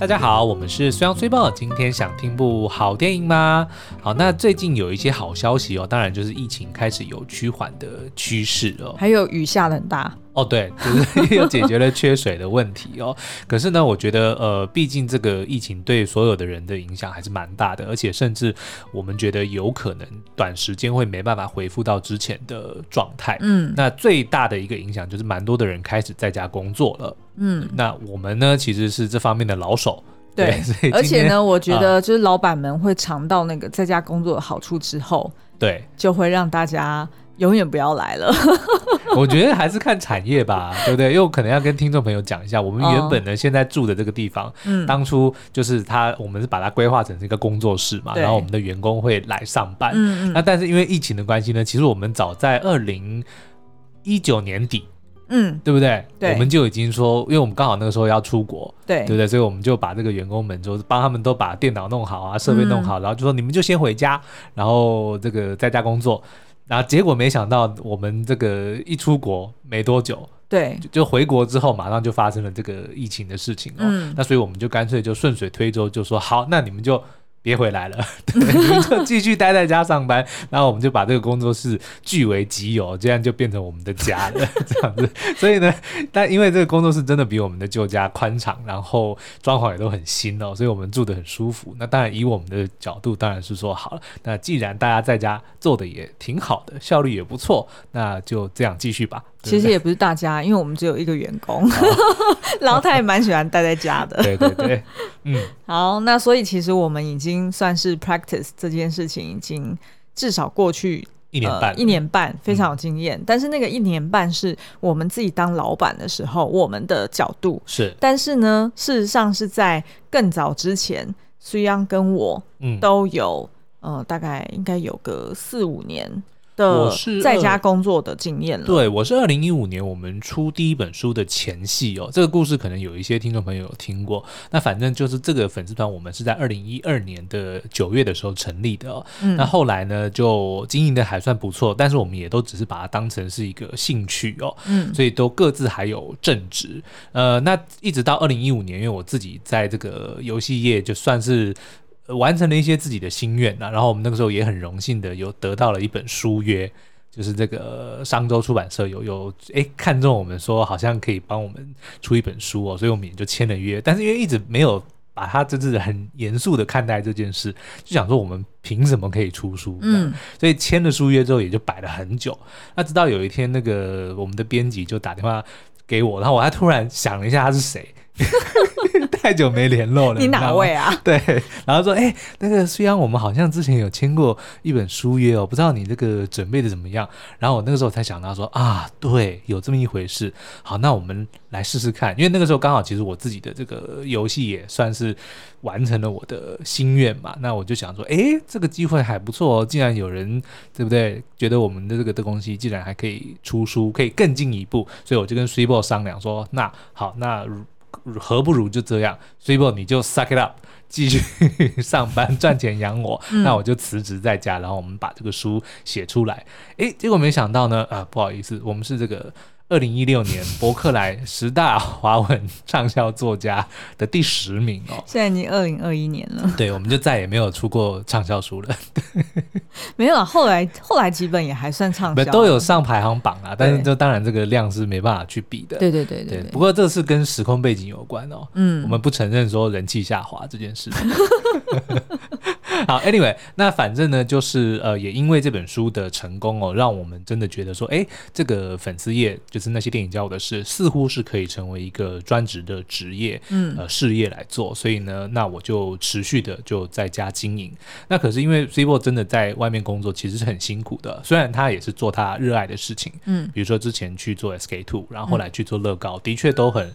大家好，我们是虽阳虽报。今天想听部好电影吗？好，那最近有一些好消息哦，当然就是疫情开始有趋缓的趋势哦，还有雨下的很大哦，对，就是又解决了缺水的问题哦。可是呢，我觉得呃，毕竟这个疫情对所有的人的影响还是蛮大的，而且甚至我们觉得有可能短时间会没办法恢复到之前的状态。嗯，那最大的一个影响就是蛮多的人开始在家工作了。嗯，那我们呢，其实是这方面的老手，对，对，而且呢，我觉得就是老板们会尝到那个在家工作的好处之后，对，就会让大家永远不要来了。我觉得还是看产业吧，对不对？因为我可能要跟听众朋友讲一下，我们原本呢、哦、现在住的这个地方，嗯，当初就是他，我们是把它规划成一个工作室嘛，然后我们的员工会来上班，嗯嗯，那但是因为疫情的关系呢，其实我们早在二零一九年底。嗯，对不对？对，我们就已经说，因为我们刚好那个时候要出国，对，对不对？所以我们就把这个员工们就帮他们都把电脑弄好啊，设备弄好，嗯、然后就说你们就先回家，然后这个在家工作。然后结果没想到，我们这个一出国没多久，对，就，就回国之后马上就发生了这个疫情的事情哦。嗯、那所以我们就干脆就顺水推舟，就说好，那你们就。别回来了，对，你们就继续待在家上班，然后我们就把这个工作室据为己有，这样就变成我们的家了，这样子。所以呢，但因为这个工作室真的比我们的旧家宽敞，然后装潢也都很新哦，所以我们住得很舒服。那当然，以我们的角度，当然是说好了。那既然大家在家做的也挺好的，效率也不错，那就这样继续吧。其实也不是大家，因为我们只有一个员工，然后他也蛮喜欢待在家的。对对对，嗯，好，那所以其实我们已经算是 practice 这件事情，已经至少过去一年半，呃，一年半非常有经验。嗯，但是那个一年半是我们自己当老板的时候，我们的角度是，但是呢，事实上是在更早之前，虽阳跟我都有，嗯，呃，大概应该有个四五年。我是在家工作的经验了。对，我是二零一五年我们出第一本书的前戏哦，这个故事可能有一些听众朋友有听过。那反正就是这个粉丝团，我们是在二零一二年的九月的时候成立的哦。嗯。那后来呢，就经营的还算不错，但是我们也都只是把它当成是一个兴趣哦。嗯。所以都各自还有正职。呃，那一直到二零一五年，因为我自己在这个游戏业就算是。完成了一些自己的心愿呐，然后我们那个时候也很荣幸的有得到了一本书约，就是这个商周出版社有有哎看中我们说好像可以帮我们出一本书哦，所以我们也就签了约。但是因为一直没有把它就是很严肃的看待这件事，就想说我们凭什么可以出书？嗯，所以签了书约之后也就摆了很久。那直到有一天那个我们的编辑就打电话给我，然后我还突然想了一下他是谁。太久没联络了，你哪位啊？对，然后说，哎、欸，那个虽然，我们好像之前有签过一本书约哦，不知道你这个准备的怎么样？然后我那个时候才想到说，啊，对，有这么一回事。好，那我们来试试看，因为那个时候刚好其实我自己的这个游戏也算是完成了我的心愿嘛。那我就想说，哎、欸，这个机会还不错哦，竟然有人对不对？觉得我们的这个的东西竟然还可以出书，可以更进一步，所以我就跟虽报商量说，那好，那。何不如就这样，所以不你就 suck it up，继续 上班赚钱养我，嗯、那我就辞职在家，然后我们把这个书写出来。诶，结果没想到呢，啊，不好意思，我们是这个。二零一六年博客来十大华文畅销作家的第十名哦，现在已经二零二一年了，对，我们就再也没有出过畅销书了。没有啊，后来后来几本也还算畅销，都有上排行榜啊，但是这当然这个量是没办法去比的。对对对对，对。不过这是跟时空背景有关哦，嗯，我们不承认说人气下滑这件事。好，Anyway，那反正呢，就是呃，也因为这本书的成功哦，让我们真的觉得说，哎，这个粉丝业就是那些电影教我的事，似乎是可以成为一个专职的职业，嗯，呃，事业来做。所以呢，那我就持续的就在家经营。那可是因为 c i b o 真的在外面工作，其实是很辛苦的。虽然他也是做他热爱的事情，嗯，比如说之前去做 SK Two，然后后来去做乐高，嗯、的确都很。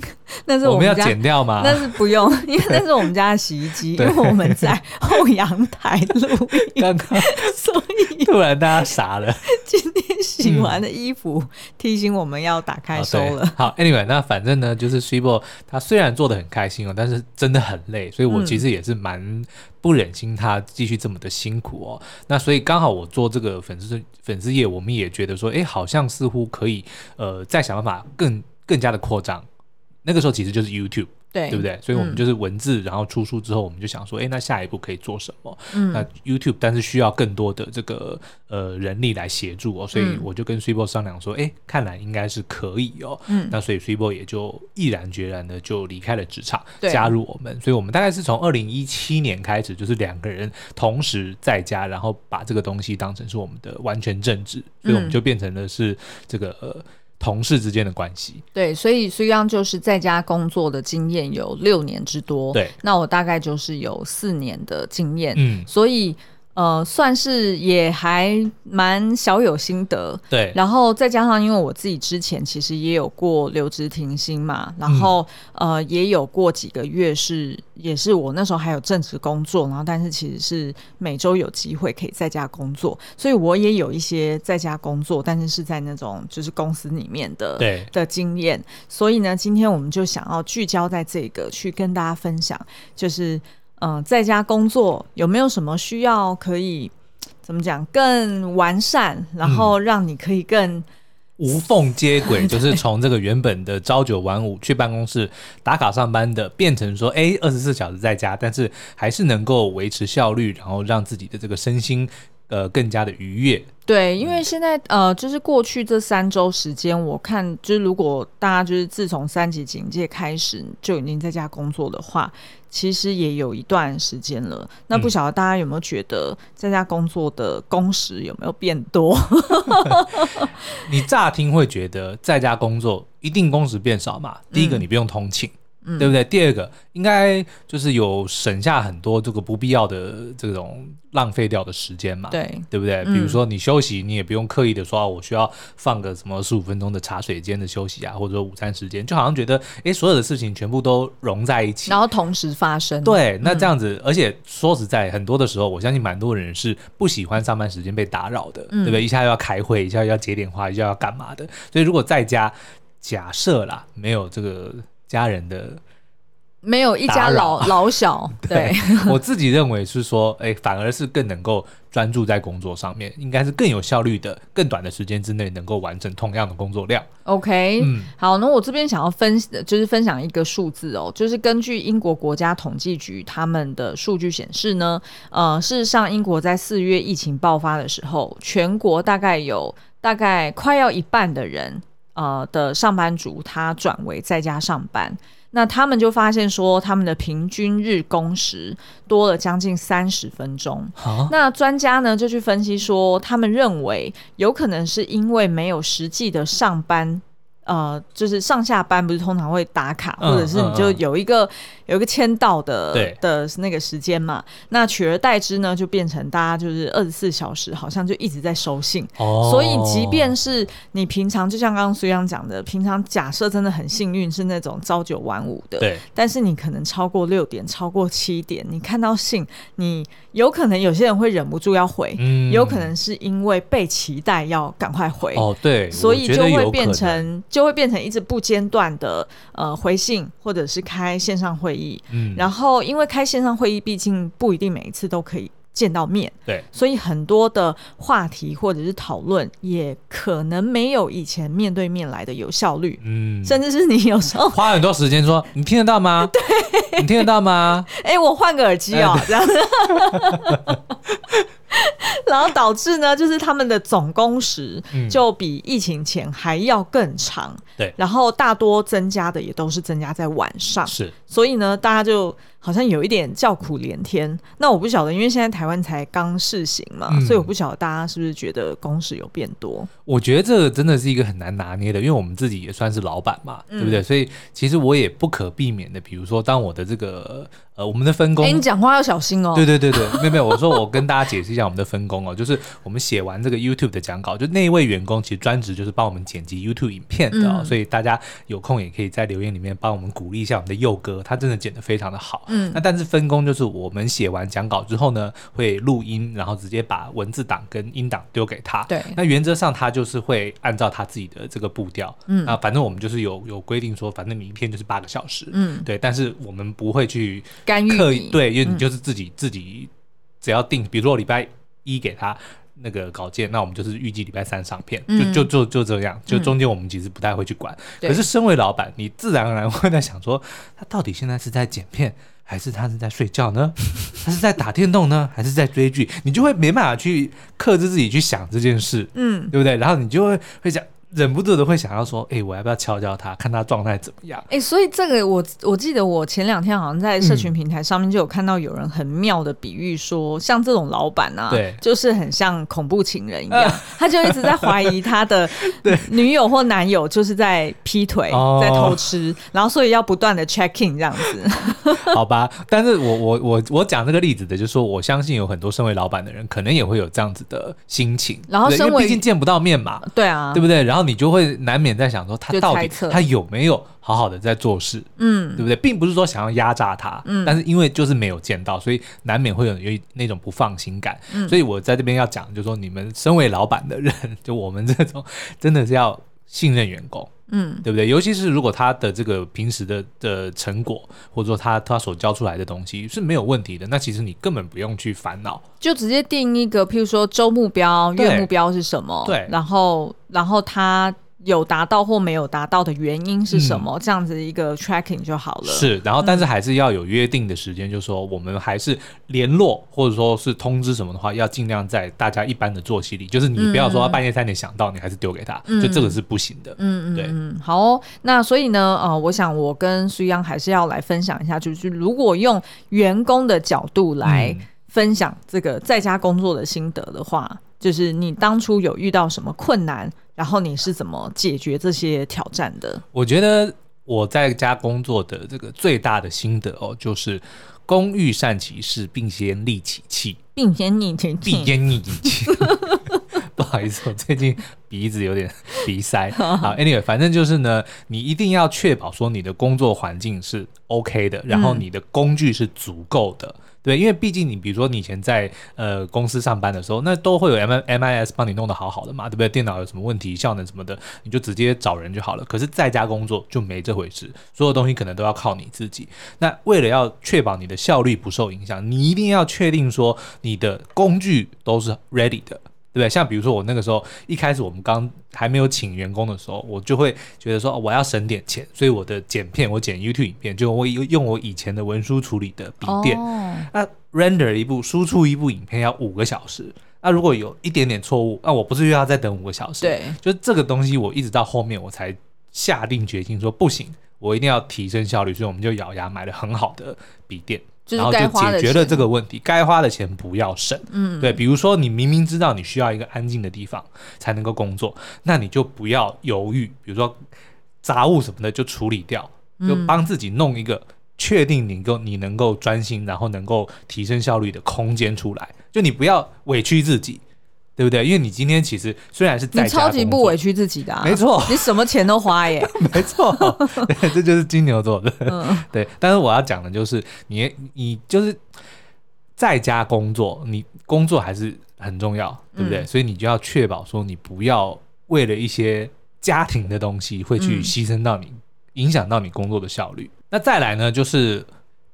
那是我们，要剪掉吗？那是不用，因为那是我们家的洗衣机，因为我们在后阳台录音，刚刚所以 突然大家傻了。今天洗完的衣服、嗯、提醒我们要打开收了。好，Anyway，那反正呢，就是 Sibo，他虽然做的很开心哦，但是真的很累，所以我其实也是蛮不忍心他继续这么的辛苦哦。嗯、那所以刚好我做这个粉丝粉丝页，我们也觉得说，哎，好像似乎可以呃再想办法更更加的扩张。那个时候其实就是 YouTube。对，对不对？所以我们就是文字，嗯、然后出书之后，我们就想说，哎，那下一步可以做什么？嗯，那 YouTube，但是需要更多的这个呃人力来协助哦，所以我就跟 Super 商量说，哎，看来应该是可以哦。嗯，那所以 Super 也就毅然决然的就离开了职场，加入我们。所以我们大概是从二零一七年开始，就是两个人同时在家，然后把这个东西当成是我们的完全正职，所以我们就变成了是这个。呃同事之间的关系，对，所以苏央就是在家工作的经验有六年之多，对，那我大概就是有四年的经验，嗯，所以。呃，算是也还蛮小有心得，对。然后再加上，因为我自己之前其实也有过留职停薪嘛，然后、嗯、呃也有过几个月是，也是我那时候还有正职工作，然后但是其实是每周有机会可以在家工作，所以我也有一些在家工作，但是是在那种就是公司里面的对的经验。所以呢，今天我们就想要聚焦在这个，去跟大家分享，就是。嗯，在家工作有没有什么需要可以怎么讲更完善，然后让你可以更、嗯、无缝接轨，就是从这个原本的朝九晚五去办公室打卡上班的，变成说哎，二十四小时在家，但是还是能够维持效率，然后让自己的这个身心。呃，更加的愉悦。对，因为现在呃，就是过去这三周时间，我看就是如果大家就是自从三级警戒开始就已经在家工作的话，其实也有一段时间了。那不晓得大家有没有觉得在家工作的工时有没有变多？你乍听会觉得在家工作一定工时变少嘛？第一个，你不用通勤。嗯嗯、对不对？第二个应该就是有省下很多这个不必要的这种浪费掉的时间嘛，对对不对？比如说你休息，你也不用刻意的说，我需要放个什么十五分钟的茶水间的休息啊，或者说午餐时间，就好像觉得哎，所有的事情全部都融在一起，然后同时发生。对，那这样子，嗯、而且说实在，很多的时候，我相信蛮多人是不喜欢上班时间被打扰的，嗯、对不对？一下要开会，一下要接电话，一下要干嘛的？所以如果在家，假设啦，没有这个。家人的没有一家老 老小，对，对 我自己认为是说，哎，反而是更能够专注在工作上面，应该是更有效率的，更短的时间之内能够完成同样的工作量。OK，嗯，好，那我这边想要分就是分享一个数字哦，就是根据英国国家统计局他们的数据显示呢，呃，事实上英国在四月疫情爆发的时候，全国大概有大概快要一半的人。呃的上班族，他转为在家上班，那他们就发现说，他们的平均日工时多了将近三十分钟。那专家呢就去分析说，他们认为有可能是因为没有实际的上班。呃，就是上下班不是通常会打卡，嗯、或者是你就有一个、嗯、有一个签到的对的那个时间嘛？那取而代之呢，就变成大家就是二十四小时好像就一直在收信。哦，所以即便是你平常就像刚刚苏央讲的，平常假设真的很幸运是那种朝九晚五的，对，但是你可能超过六点、超过七点，你看到信，你有可能有些人会忍不住要回，嗯，有可能是因为被期待要赶快回。哦，对，所以就会变成。就会变成一直不间断的呃回信，或者是开线上会议。嗯，然后因为开线上会议，毕竟不一定每一次都可以见到面，对，所以很多的话题或者是讨论，也可能没有以前面对面来的有效率。嗯，甚至是你有时候花很多时间说，你听得到吗？对，你听得到吗？哎，我换个耳机哦，这样子。然后导致呢，就是他们的总工时就比疫情前还要更长。对、嗯，然后大多增加的也都是增加在晚上。是，所以呢，大家就好像有一点叫苦连天。那我不晓得，因为现在台湾才刚试行嘛，嗯、所以我不晓得大家是不是觉得工时有变多。我觉得这个真的是一个很难拿捏的，因为我们自己也算是老板嘛，嗯、对不对？所以其实我也不可避免的，比如说当我的这个。呃，我们的分工，哎，你讲话要小心哦。对对对对，没有没有，我说我跟大家解释一下我们的分工哦，就是我们写完这个 YouTube 的讲稿，就那一位员工其实专职就是帮我们剪辑 YouTube 影片的哦，嗯、所以大家有空也可以在留言里面帮我们鼓励一下我们的佑哥，他真的剪得非常的好。嗯，那但是分工就是我们写完讲稿之后呢，会录音，然后直接把文字档跟音档丢给他。对，那原则上他就是会按照他自己的这个步调，嗯，啊，反正我们就是有有规定说，反正你一片就是八个小时，嗯，对，但是我们不会去干预，对。因为你就是自己、嗯、自己，只要定，比如说礼拜一给他，那个稿件，那我们就是预计礼拜三上片，嗯、就就就就这样，就中间我们其实不太会去管。嗯、可是身为老板，你自然而然会在想说，他到底现在是在剪片，还是他是在睡觉呢？他是在打电动呢，还是在追剧？你就会没办法去克制自己去想这件事，嗯，对不对？然后你就会会想。忍不住的会想要说，哎、欸，我要不要敲敲他，看他状态怎么样？哎、欸，所以这个我我记得我前两天好像在社群平台上面就有看到有人很妙的比喻说，像这种老板啊，对，就是很像恐怖情人一样，他就一直在怀疑他的 女友或男友就是在劈腿，在偷吃，然后所以要不断的 check in 这样子。好吧，但是我我我我讲这个例子的，就是说我相信有很多身为老板的人，可能也会有这样子的心情。然后身为毕竟见不到面嘛，对啊，对不对？然后。你就会难免在想说，他到底他有没有好好的在做事，嗯，对不对？并不是说想要压榨他，嗯，但是因为就是没有见到，所以难免会有有那种不放心感。嗯，所以我在这边要讲，就是说你们身为老板的人，就我们这种真的是要信任员工，嗯，对不对？尤其是如果他的这个平时的的成果，或者说他他所教出来的东西是没有问题的，那其实你根本不用去烦恼，就直接定一个，譬如说周目标、月目标是什么，对，然后然后他。有达到或没有达到的原因是什么？嗯、这样子一个 tracking 就好了。是，然后但是还是要有约定的时间，嗯、就是说我们还是联络或者说是通知什么的话，要尽量在大家一般的作息里。就是你不要说半夜三点想到，你还是丢给他，嗯、就这个是不行的。嗯嗯对嗯，好哦。那所以呢，呃，我想我跟苏央还是要来分享一下，就是如果用员工的角度来分享这个在家工作的心得的话，就是你当初有遇到什么困难？然后你是怎么解决这些挑战的？我觉得我在家工作的这个最大的心得哦，就是工欲善其事，并先利其器，并先利其器，必先利其器。不好意思，我最近鼻子有点 鼻塞。好，Anyway，反正就是呢，你一定要确保说你的工作环境是 OK 的，然后你的工具是足够的。嗯对，因为毕竟你比如说你以前在呃公司上班的时候，那都会有 M M I S 帮你弄得好好的嘛，对不对？电脑有什么问题、效能什么的，你就直接找人就好了。可是在家工作就没这回事，所有东西可能都要靠你自己。那为了要确保你的效率不受影响，你一定要确定说你的工具都是 ready 的。对不对？像比如说我那个时候一开始我们刚还没有请员工的时候，我就会觉得说我要省点钱，所以我的剪片我剪 YouTube 影片就我用我以前的文书处理的笔电，哦、那 render 一部输出一部影片要五个小时，那如果有一点点错误，那我不是又要再等五个小时？对，就这个东西我一直到后面我才下定决心说不行，我一定要提升效率，所以我们就咬牙买了很好的笔电。然后就解决了这个问题，该花的钱不要省。嗯，对，比如说你明明知道你需要一个安静的地方才能够工作，那你就不要犹豫，比如说杂物什么的就处理掉，就帮自己弄一个确定你够你能够专心，然后能够提升效率的空间出来。就你不要委屈自己。对不对？因为你今天其实虽然是在家，你超级不委屈自己的，啊，没错，你什么钱都花耶，没错，对，这就是金牛座的，嗯、对。但是我要讲的就是，你你就是在家工作，你工作还是很重要，对不对？嗯、所以你就要确保说，你不要为了一些家庭的东西，会去牺牲到你，嗯、影响到你工作的效率。那再来呢，就是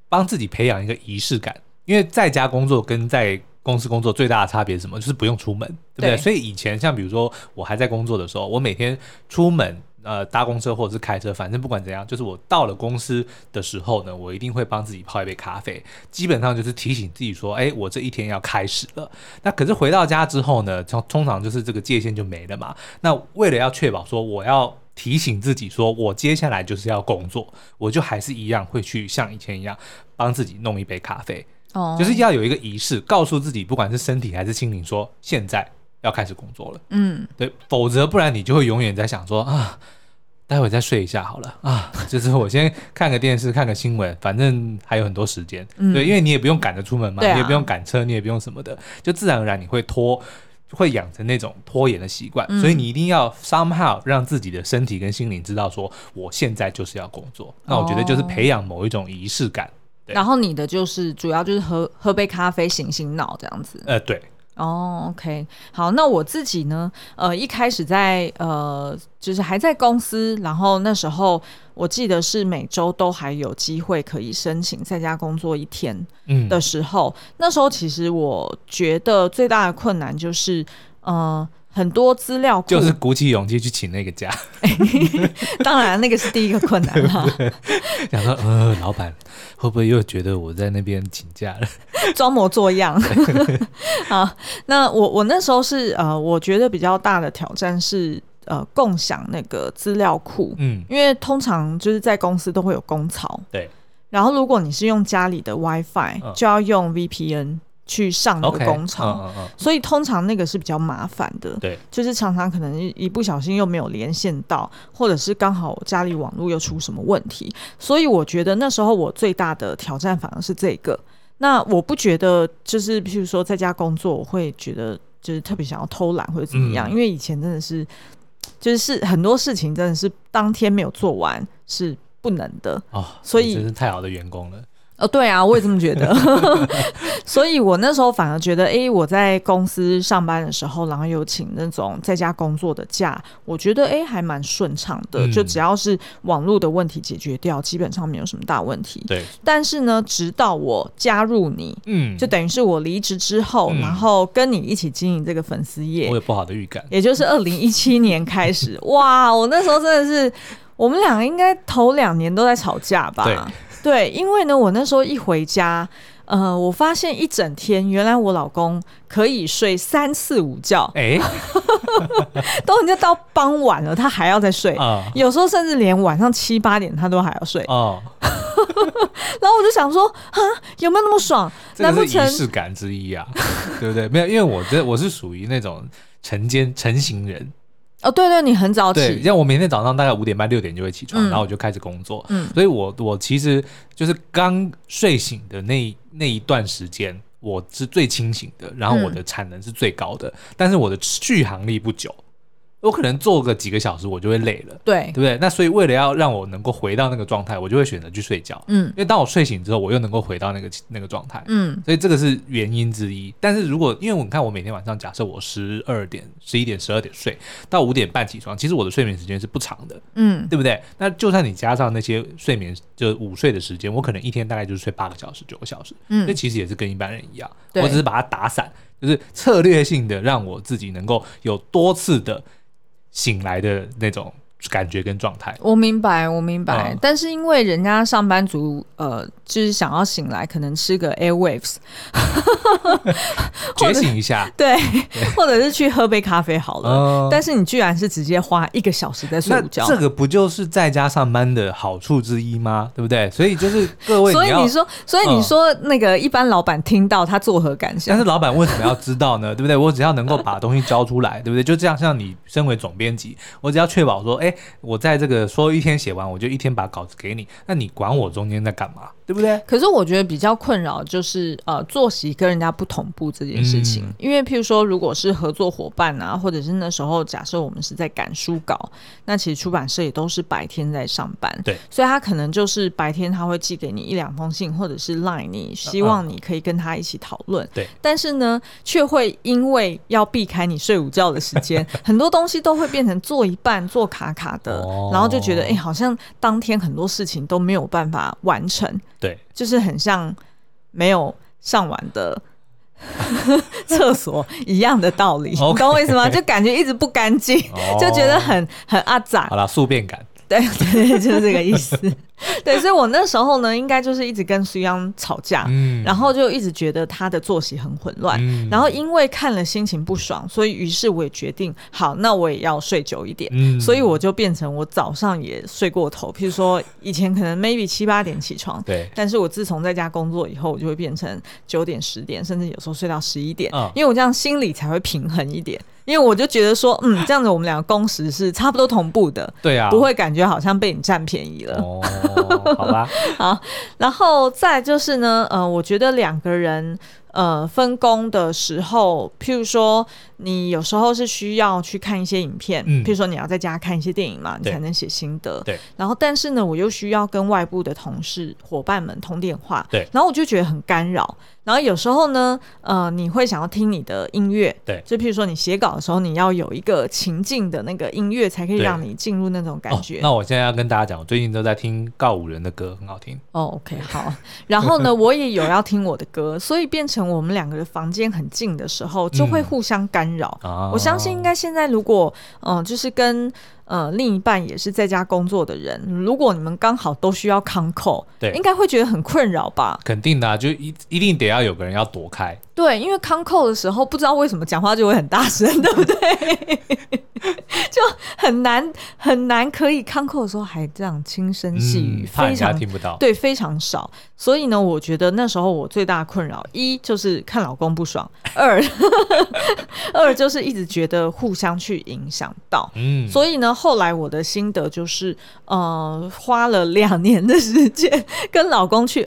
帮自己培养一个仪式感，因为在家工作跟在公司工作最大的差别是什么？就是不用出门，对不对？对。所以以前像比如说我还在工作的时候，我每天出门呃搭公车或者是开车，反正不管怎样，就是我到了公司的时候呢，我一定会帮自己泡一杯咖啡，基本上就是提醒自己说，哎，我这一天要开始了。那可是回到家之后呢，通通常就是这个界限就没了嘛。那为了要确保说我要提醒自己说我接下来就是要工作，我就还是一样会去像以前一样帮自己弄一杯咖啡。哦，就是要有一个仪式，告诉自己，不管是身体还是心灵，说现在要开始工作了。嗯，对，否则不然你就会永远在想说啊，待会再睡一下好了啊，就是我先看个电视，看个新闻，反正还有很多时间。嗯、对，因为你也不用赶着出门嘛，啊、你也不用赶车，你也不用什么的，就自然而然你会拖，会养成那种拖延的习惯。嗯、所以你一定要 somehow 让自己的身体跟心灵知道说，我现在就是要工作。那我觉得就是培养某一种仪式感。然后你的就是主要就是喝喝杯咖啡醒醒脑这样子。呃，对，哦，OK，好，那我自己呢？呃，一开始在呃，就是还在公司，然后那时候我记得是每周都还有机会可以申请在家工作一天的时候，嗯、那时候其实我觉得最大的困难就是，呃。很多资料库。就是鼓起勇气去请那个假，当然那个是第一个困难了。想说，呃，老板会不会又觉得我在那边请假了，装模作样？好，那我我那时候是呃，我觉得比较大的挑战是呃，共享那个资料库，嗯，因为通常就是在公司都会有公槽，对，然后如果你是用家里的 WiFi，就要用 VPN。去上那个工厂，okay, uh, uh, uh. 所以通常那个是比较麻烦的。对，就是常常可能一不小心又没有连线到，或者是刚好家里网络又出什么问题。所以我觉得那时候我最大的挑战反而是这个。那我不觉得就是，譬如说在家工作，我会觉得就是特别想要偷懒或者怎么样，嗯、因为以前真的是，就是是很多事情真的是当天没有做完是不能的哦。所以真是太好的员工了。哦，对啊，我也这么觉得，所以我那时候反而觉得，哎，我在公司上班的时候，然后有请那种在家工作的假，我觉得哎还蛮顺畅的，嗯、就只要是网络的问题解决掉，基本上没有什么大问题。对。但是呢，直到我加入你，嗯，就等于是我离职之后，嗯、然后跟你一起经营这个粉丝业，我有不好的预感。也就是二零一七年开始，哇，我那时候真的是，我们两个应该头两年都在吵架吧？对。对，因为呢，我那时候一回家，呃，我发现一整天，原来我老公可以睡三次午觉，哎，都已经到傍晚了，他还要再睡，哦、有时候甚至连晚上七八点他都还要睡。哦，然后我就想说，啊，有没有那么爽？难不成仪式感之一啊？对不对？没有，因为我这我是属于那种晨间晨型人。哦，对对，你很早起。对，像我每天早上大概五点半六点就会起床，嗯、然后我就开始工作。嗯，所以我我其实就是刚睡醒的那那一段时间，我是最清醒的，然后我的产能是最高的，嗯、但是我的续航力不久。我可能做个几个小时，我就会累了，对，对不对？那所以为了要让我能够回到那个状态，我就会选择去睡觉，嗯，因为当我睡醒之后，我又能够回到那个那个状态，嗯，所以这个是原因之一。但是如果因为我看我每天晚上，假设我十二点、十一点、十二点睡到五点半起床，其实我的睡眠时间是不长的，嗯，对不对？那就算你加上那些睡眠就午睡的时间，我可能一天大概就是睡八个小时、九个小时，嗯，那其实也是跟一般人一样，我只是把它打散，就是策略性的让我自己能够有多次的。醒来的那种。感觉跟状态，我明白，我明白。嗯、但是因为人家上班族，呃，就是想要醒来，可能吃个 Airwaves，觉醒一下，对，或者是去喝杯咖啡好了。嗯、但是你居然是直接花一个小时在睡午觉，这个不就是在家上班的好处之一吗？对不对？所以就是各位，所以你说，所以你说那个一般老板听到他作何感想？但是老板为什么要知道呢？对不对？我只要能够把东西交出来，对不对？就这样，像你身为总编辑，我只要确保说，哎。我在这个说一天写完，我就一天把稿子给你。那你管我中间在干嘛，对不对？可是我觉得比较困扰就是呃作息跟人家不同步这件事情。嗯、因为譬如说，如果是合作伙伴啊，或者是那时候假设我们是在赶书稿，那其实出版社也都是白天在上班，对，所以他可能就是白天他会寄给你一两封信，或者是 line 你，希望你可以跟他一起讨论。对、嗯，但是呢，却会因为要避开你睡午觉的时间，很多东西都会变成做一半做卡卡的。然后就觉得，哎、欸，好像当天很多事情都没有办法完成，对，就是很像没有上完的 厕所一样的道理，你懂我意思吗？就感觉一直不干净，就觉得很很阿杂。好了，宿便感。对对 对，就是这个意思。对，所以我那时候呢，应该就是一直跟苏央吵架，嗯，然后就一直觉得他的作息很混乱，嗯，然后因为看了心情不爽，所以于是我也决定，好，那我也要睡久一点，嗯，所以我就变成我早上也睡过头，譬如说以前可能 maybe 七八点起床，对，但是我自从在家工作以后，我就会变成九点十点，甚至有时候睡到十一点，嗯，因为我这样心里才会平衡一点。因为我就觉得说，嗯，这样子我们两个工时是差不多同步的，对啊，不会感觉好像被你占便宜了。哦，好吧。好，然后再就是呢，呃，我觉得两个人。呃分工的时候，譬如说你有时候是需要去看一些影片，嗯，譬如说你要在家看一些电影嘛，你才能写心得。对。然后，但是呢，我又需要跟外部的同事伙伴们通电话，对。然后我就觉得很干扰。然后有时候呢，呃，你会想要听你的音乐，对，就譬如说你写稿的时候，你要有一个情境的那个音乐，才可以让你进入那种感觉。哦，那我现在要跟大家讲，我最近都在听告五人的歌，很好听。哦，OK，好。然后呢，我也有要听我的歌，所以变成我们两个的房间很近的时候，就会互相干扰。嗯，我相信应该现在如果，嗯，呃，就是跟。呃，另一半也是在家工作的人，如果你们刚好都需要 call，对，应该会觉得很困扰吧？肯定的啊，就一一定得要有个人要躲开。对，因为 call 的时候，不知道为什么讲话就会很大声，对不对？就很难很难可以 call 的时候还这样轻声细语，嗯、怕人家听不到。对，非常少。所以呢，我觉得那时候我最大的困扰，一就是看老公不爽，二 二就是一直觉得互相去影响到。嗯，所以呢。后来我的心得就是，呃，花了两年的时间跟老公去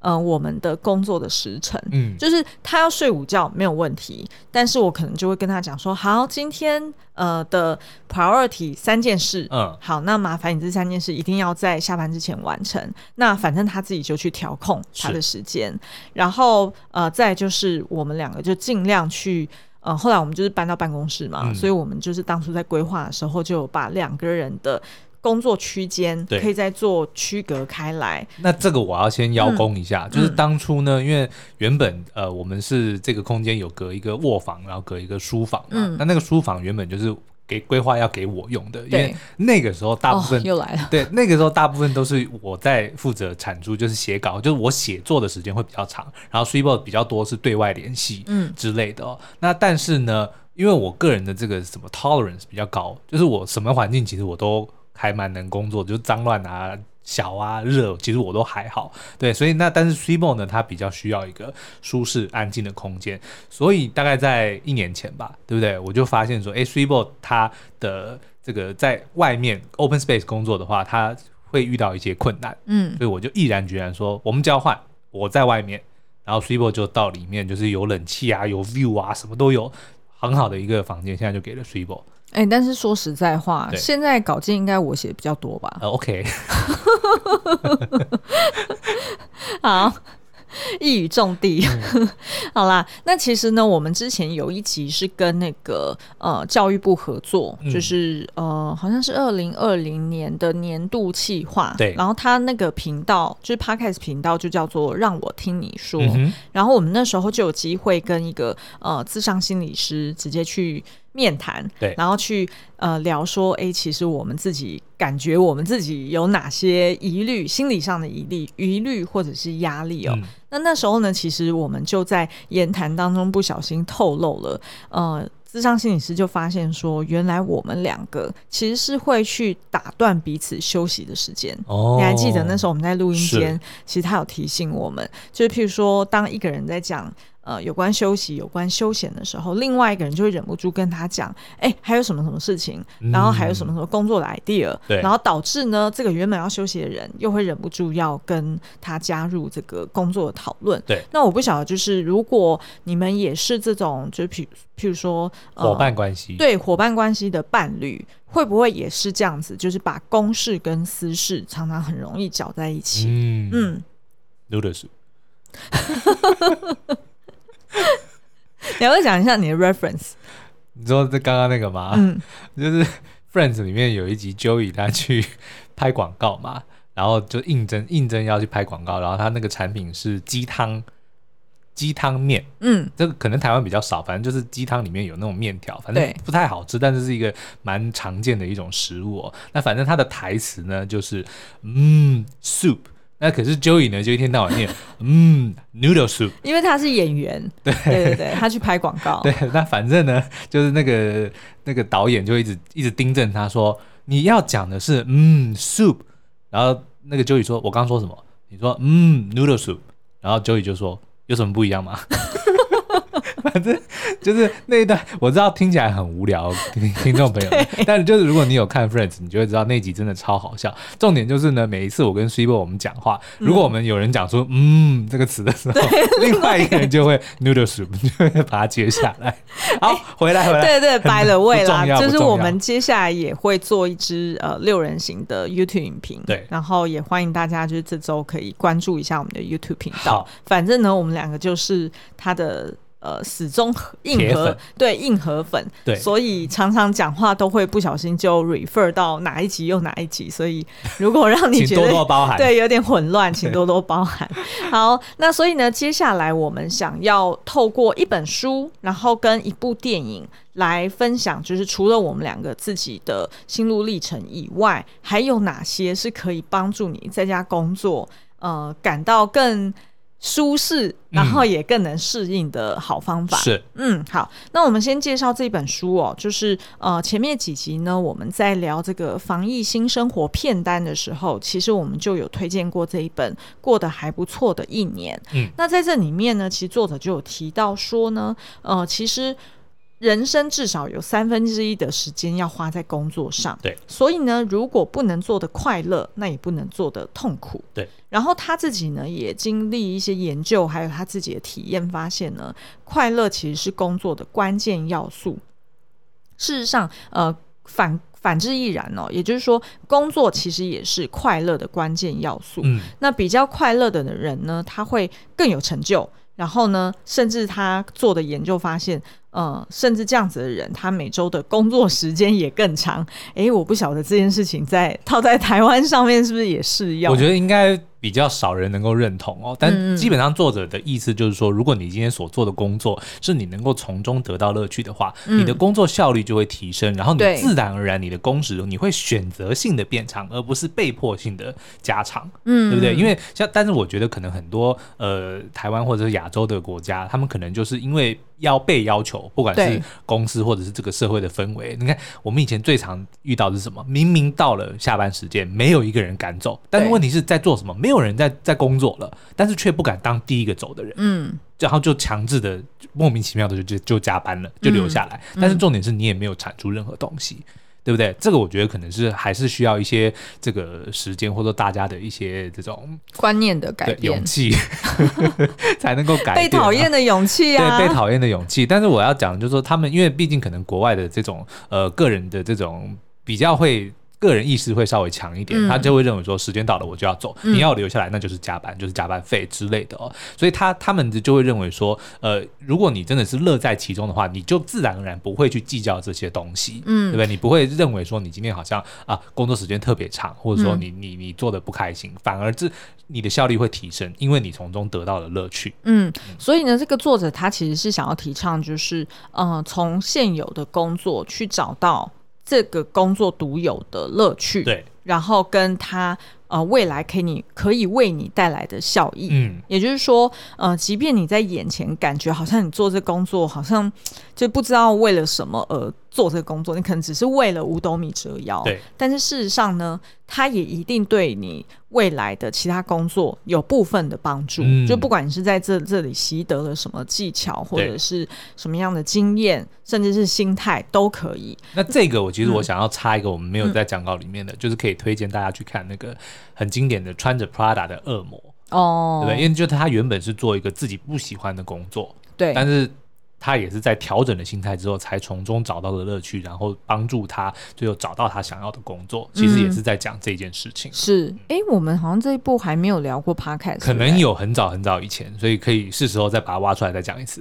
呃，我们的工作的时辰，嗯，就是他要睡午觉没有问题，但是我可能就会跟他讲说，好，今天呃的 priority 三件事，嗯，好，那麻烦你这三件事一定要在下班之前完成，那反正他自己就去调控他的时间，然后呃，再就是我们两个就尽量去。呃，后来我们就是搬到办公室嘛，嗯、所以我们就是当初在规划的时候，就把两个人的工作区间可以再做区隔开来。那这个我要先邀功一下，嗯、就是当初呢，因为原本呃我们是这个空间有隔一个卧房，然后隔一个书房嘛，嗯、那那个书房原本就是。给规划要给我用的，因为那个时候大部分、哦、又来了，对，那个时候大部分都是我在负责产出，就是写稿，就是我写作的时间会比较长，然后 Swibo 比较多是对外联系，嗯之类的哦。嗯、那但是呢，因为我个人的这个什么 tolerance 比较高，就是我什么环境其实我都还蛮能工作，就是脏乱啊。小啊热，其实我都还好，对，所以那但是 Swibo 呢，它比较需要一个舒适安静的空间，所以大概在一年前吧，对不对？我就发现说，哎，Swibo 它的这个在外面 open space 工作的话，它会遇到一些困难，嗯，所以我就毅然决然说，我们交换，我在外面，然后 Swibo 就到里面，就是有冷气啊，有 view 啊，什么都有，很好的一个房间，现在就给了 Swibo。哎、欸，但是说实在话，对现在稿件应该我写的比较多吧？呃，OK，好。一语中的，嗯、好啦，那其实呢，我们之前有一集是跟那个呃教育部合作，嗯、就是呃好像是二零二零年的年度企划，对，然后他那个频道就是 Podcast 频道就叫做让我听你说，嗯、然后我们那时候就有机会跟一个呃智商心理师直接去面谈，对，然后去呃聊说，哎，其实我们自己感觉我们自己有哪些疑虑，心理上的疑虑、疑虑或者是压力哦。嗯那那时候呢，其实我们就在言谈当中不小心透露了，呃，咨商心理师就发现说，原来我们两个其实是会去打断彼此休息的时间。哦，你还记得那时候我们在录音间，其实他有提醒我们，就是譬如说，当一个人在讲。呃，有关休息、有关休闲的时候，另外一个人就会忍不住跟他讲：“哎、欸，还有什么什么事情？然后还有什么什么工作的 idea？”、嗯，然后导致呢，这个原本要休息的人又会忍不住要跟他加入这个工作的讨论。对，那我不晓得，就是如果你们也是这种，就譬譬如说伙伴关系，对伙伴关系的伴侣，会不会也是这样子？就是把公事跟私事常常很容易搅在一起。嗯嗯，Noodles。你要 不要讲一下你的 reference？你说这刚刚那个吗？嗯，就是 Friends 里面有一集 Joey 他去拍广告嘛，然后就应征应征要去拍广告，然后他那个产品是鸡汤鸡汤面，嗯，这个可能台湾比较少，反正就是鸡汤里面有那种面条，反正不太好吃，但是是一个蛮常见的一种食物哦。那反正他的台词呢就是嗯 soup。那可是 Joey 呢，就一天到晚念，嗯，noodle soup，因为他是演员，对。对对对，他去拍广告，对，那反正呢，就是那个那个导演就一直一直盯着他说，你要讲的是嗯 soup，然后那个 Joey 说，我刚说什么？你说嗯 noodle soup，然后 Joey 就说，有什么不一样吗？反正就是那一段，我知道听起来很无聊，听听众朋友，但是就是如果你有看 Friends，你就会知道那集真的超好笑。重点就是呢，每一次我跟 Cibo 我们讲话，如果我们有人讲出“嗯”这个词的时候，另外一个人就会 Noodle Soup 就会把它接下来。好，回来回来，对对，by the way 啦，就是我们接下来也会做一支呃六人行的 YouTube 影评，对，然后也欢迎大家就是这周可以关注一下我们的 YouTube 频道。反正呢，我们两个就是他的。呃，死忠硬核对硬核粉，对，所以常常讲话都会不小心就 refer 到哪一集又哪一集，所以如果让你 觉得多多包涵，对有点混乱，请多多包涵。好，那所以呢，接下来我们想要透过一本书，然后跟一部电影来分享，就是除了我们两个自己的心路历程以外，还有哪些是可以帮助你在家工作，呃，感到更。舒适，然后也更能适应的好方法。嗯、是，嗯，好，那我们先介绍这本书哦，就是呃，前面几集呢，我们在聊这个防疫新生活片单的时候，其实我们就有推荐过这一本过得还不错的一年。嗯，那在这里面呢，其实作者就有提到说呢，呃，其实。人生至少有三分之一的时间要花在工作上，对，所以呢，如果不能做的快乐，那也不能做的痛苦，对。然后他自己呢，也经历一些研究，还有他自己的体验，发现呢，快乐其实是工作的关键要素。事实上，呃，反反之亦然哦，也就是说，工作其实也是快乐的关键要素。嗯，那比较快乐的人呢，他会更有成就。然后呢，甚至他做的研究发现，嗯，甚至这样子的人，他每周的工作时间也更长。诶，我不晓得这件事情在套在台湾上面是不是也适用？我觉得应该。比较少人能够认同哦，但基本上作者的意思就是说，如果你今天所做的工作是你能够从中得到乐趣的话，你的工作效率就会提升，然后你自然而然你的工时你会选择性的变长，而不是被迫性的加长，嗯，对不对？因为像，但是我觉得可能很多呃台湾或者是亚洲的国家，他们可能就是因为。要被要求，不管是公司或者是这个社会的氛围，你看我们以前最常遇到的是什么？明明到了下班时间，没有一个人敢走，但是问题是在做什么？没有人在在工作了，但是却不敢当第一个走的人，嗯，然后就强制的莫名其妙的就就就加班了，就留下来，嗯，但是重点是你也没有产出任何东西。对不对？这个我觉得可能是还是需要一些这个时间，或者大家的一些这种观念的改变、勇气，才能够改变、啊、被讨厌的勇气啊！对，被讨厌的勇气。但是我要讲的就是说，他们因为毕竟可能国外的这种呃个人的这种比较会。个人意识会稍微强一点，他就会认为说时间到了我就要走，嗯、你要留下来那就是加班，就是加班费之类的哦。所以他他们就会认为说，呃，如果你真的是乐在其中的话，你就自然而然不会去计较这些东西，嗯，对不对？你不会认为说你今天好像啊工作时间特别长，或者说你你你做的不开心，反而这你的效率会提升，因为你从中得到了乐趣。嗯，所以呢，这个作者他其实是想要提倡，就是呃，从现有的工作去找到。这个工作独有的乐趣，对，然后跟他呃未来可以你可以为你带来的效益，嗯，也就是说，呃，即便你在眼前感觉好像你做这工作好像就不知道为了什么而做这个工作，你可能只是为了五斗米折腰，对，但是事实上呢，它也一定对你未来的其他工作有部分的帮助，嗯、就不管你是在这这里习得了什么技巧，或者是什么样的经验，甚至是心态都可以。那这个我其实我想要插一个，我们没有在讲稿里面的，嗯、就是可以推荐大家去看那个很经典的穿着 Prada 的恶魔哦，对不对？因为就他原本是做一个自己不喜欢的工作，对，但是。他也是在调整了心态之后，才从中找到了乐趣，然后帮助他最后找到他想要的工作。其实也是在讲这件事情。嗯、是，哎、欸，我们好像这一部还没有聊过 Podcast，可能有很早很早以前，所以可以是时候再把它挖出来再讲一次。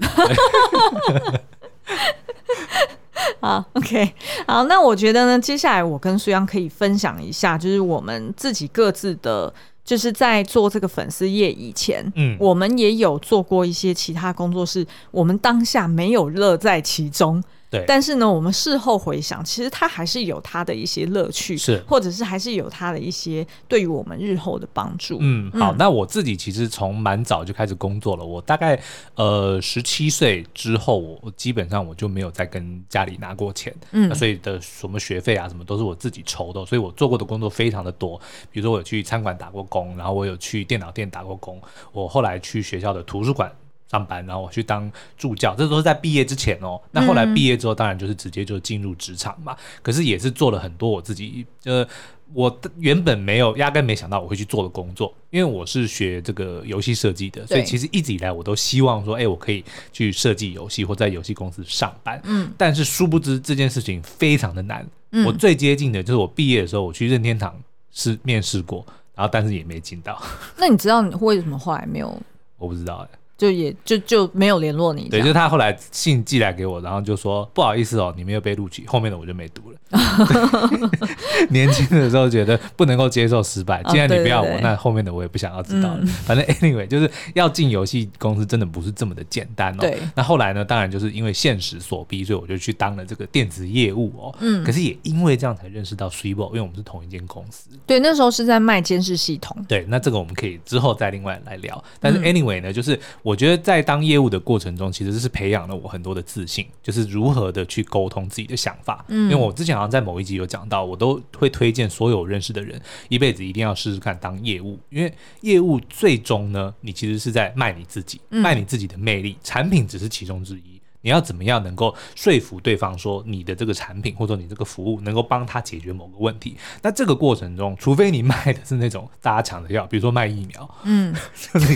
好，OK，好，那我觉得呢，接下来我跟苏央可以分享一下，就是我们自己各自的。就是在做这个粉丝业以前，嗯，我们也有做过一些其他工作室，我们当下没有乐在其中。对，但是呢，我们事后回想，其实它还是有它的一些乐趣，是，或者是还是有它的一些对于我们日后的帮助。嗯，好，嗯、那我自己其实从蛮早就开始工作了，我大概呃十七岁之后，我基本上我就没有再跟家里拿过钱，嗯，所以的什么学费啊什么都是我自己筹的，所以我做过的工作非常的多，比如说我有去餐馆打过工，然后我有去电脑店打过工，我后来去学校的图书馆。上班，然后我去当助教，这都是在毕业之前哦。那后来毕业之后，当然就是直接就进入职场嘛。嗯、可是也是做了很多我自己，呃，我原本没有压根没想到我会去做的工作，因为我是学这个游戏设计的，所以其实一直以来我都希望说，哎，我可以去设计游戏或在游戏公司上班。嗯，但是殊不知这件事情非常的难。嗯、我最接近的就是我毕业的时候，我去任天堂是面试过，然后但是也没进到。那你知道你为什么后来没有？我不知道哎。就也就就没有联络你，对，就他后来信寄来给我，然后就说不好意思哦，你没有被录取，后面的我就没读了。年轻的时候觉得不能够接受失败，既然你不要我，那后面的我也不想要知道了。反正 anyway 就是要进游戏公司，真的不是这么的简单哦。对。那后来呢，当然就是因为现实所逼，所以我就去当了这个电子业务哦。嗯。可是也因为这样才认识到 Swivel，因为我们是同一间公司。对，那时候是在卖监视系统。对，那这个我们可以之后再另外来聊。但是 anyway 呢，就是。我觉得在当业务的过程中，其实是培养了我很多的自信，就是如何的去沟通自己的想法。嗯，因为我之前好像在某一集有讲到，我都会推荐所有认识的人，一辈子一定要试试看当业务，因为业务最终呢，你其实是在卖你自己，卖你自己的魅力，产品只是其中之一。你要怎么样能够说服对方说你的这个产品或者你这个服务能够帮他解决某个问题？那这个过程中，除非你卖的是那种大家抢着要，比如说卖疫苗，嗯，就你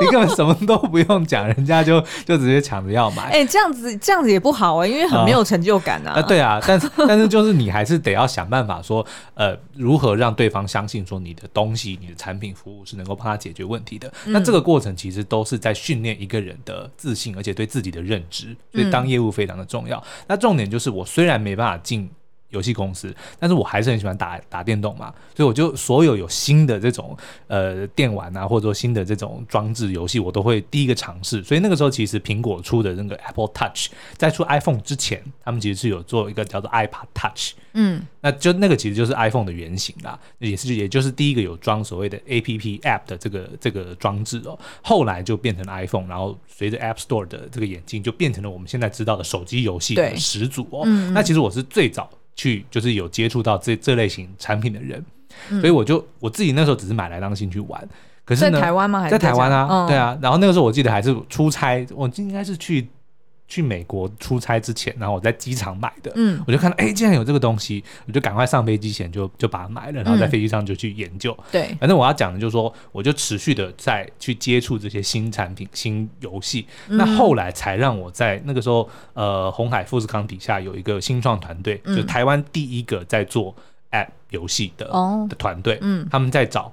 你根本什么都不用讲，人家就就直接抢着要买。哎、欸，这样子这样子也不好啊，因为很没有成就感啊。啊，对啊，但是但是就是你还是得要想办法说，呃，如何让对方相信说你的东西、你的产品、服务是能够帮他解决问题的。嗯、那这个过程其实都是在训练一个人的自信，而且对自己的认知。所以当业务非常的重要。嗯、那重点就是，我虽然没办法进游戏公司，但是我还是很喜欢打打电动嘛。所以我就所有有新的这种呃电玩啊，或者说新的这种装置游戏，我都会第一个尝试。所以那个时候，其实苹果出的那个 Apple Touch，在出 iPhone 之前，他们其实是有做一个叫做 iPad Touch。嗯，那就那个其实就是 iPhone 的原型啦，也是也就是第一个有装所谓的 APP App 的这个这个装置哦。后来就变成 iPhone，然后随着 App Store 的这个演进，就变成了我们现在知道的手机游戏的始祖哦。嗯、那其实我是最早去就是有接触到这这类型产品的人，嗯、所以我就我自己那时候只是买来当兴趣玩。可是呢，在台湾吗？还是在台湾啊？嗯、对啊。然后那个时候我记得还是出差，我应该是去。去美国出差之前，然后我在机场买的，嗯，我就看到，哎，竟然有这个东西，我就赶快上飞机前就就把它买了，然后在飞机上就去研究。对、嗯，反正我要讲的就是说，我就持续的在去接触这些新产品、新游戏。嗯、那后来才让我在那个时候，呃，红海富士康底下有一个新创团队，嗯、就台湾第一个在做 App 游戏的、哦、的团队，嗯，他们在找。